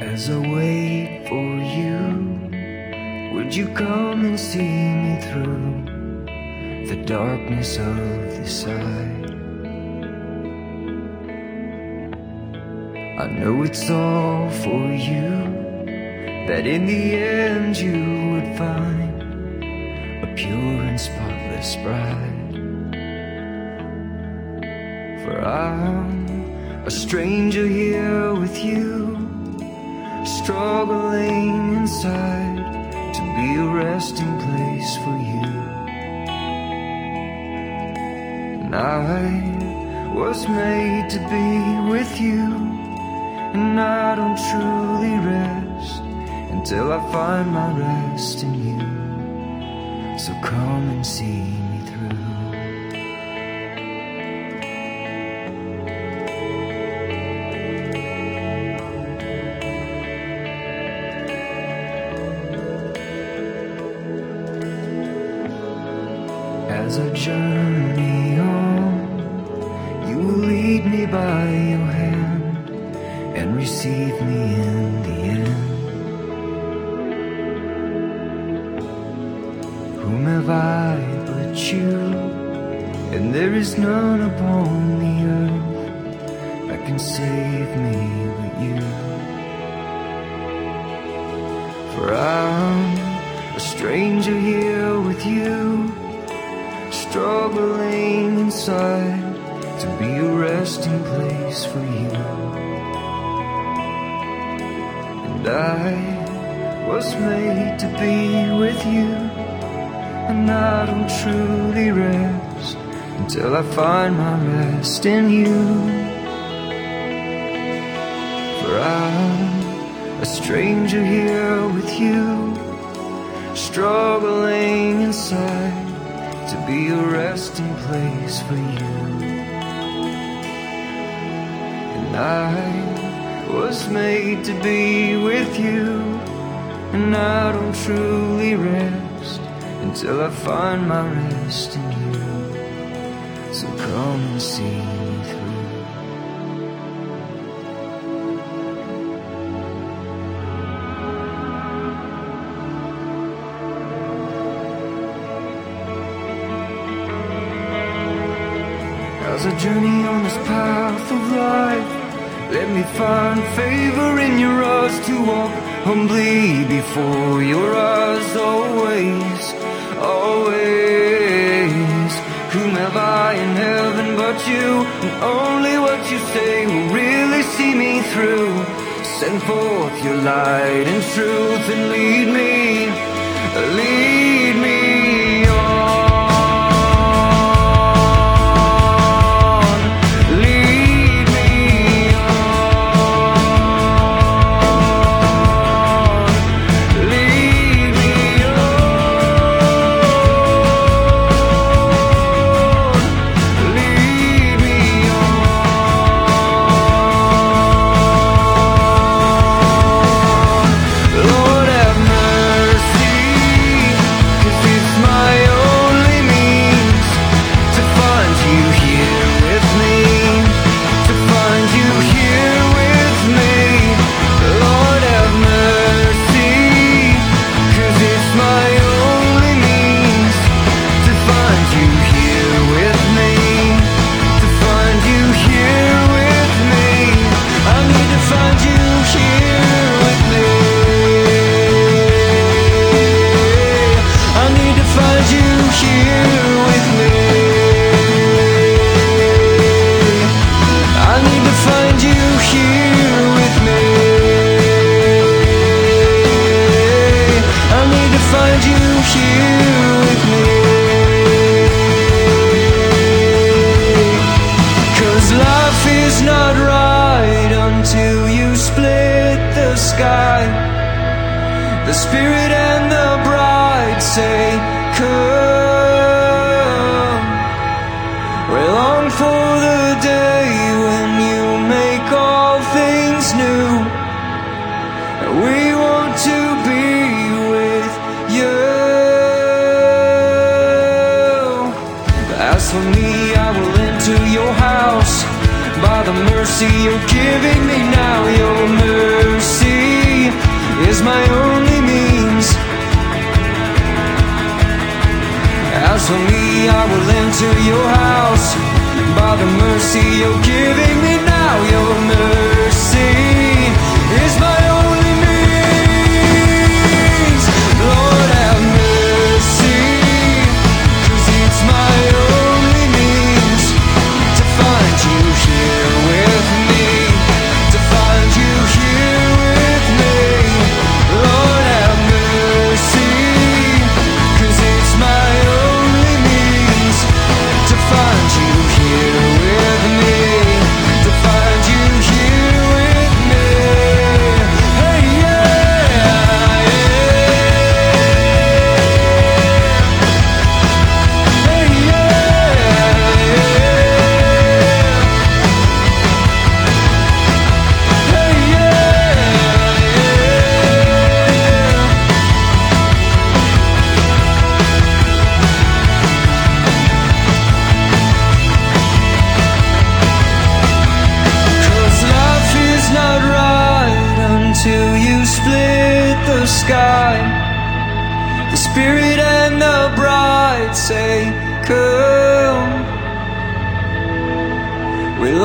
As I wait for you, would you come and see me through the darkness of this eye? I know it's all for you, that in the end you would find a pure and spotless bride. For I'm a stranger here with you, struggling inside to be a resting place for you. And I was made to be with you, and I don't truly rest until I find my rest in you. So come and see As I journey on, you will lead me by your hand and receive me in the end. Whom have I but you? And there is none upon the earth that can save me but you. For I'm a stranger here with you struggling inside to be a resting place for you. And I was made to be with you, and I don't truly rest until I find my rest in you. For I'm a stranger here with you, struggling inside to be a resting place for you. And I was made to be with you, and I don't truly rest until I find my rest in you. So come and see As I journey on this path of life, let me find favor in your eyes to walk humbly before your eyes always, always. Whom have I in heaven but you? And only what you say will really see me through. Send forth your light and truth and lead me, lead me The Spirit and the bride say, Come. We long for the day when you make all things new. And we want to be with you. As for me, I will enter your house by the mercy you're giving me now. Your mercy is my only. For me, I will enter your house by the mercy you're giving me now. Your mercy is my own. sky. The spirit and the bride say, Come. We'll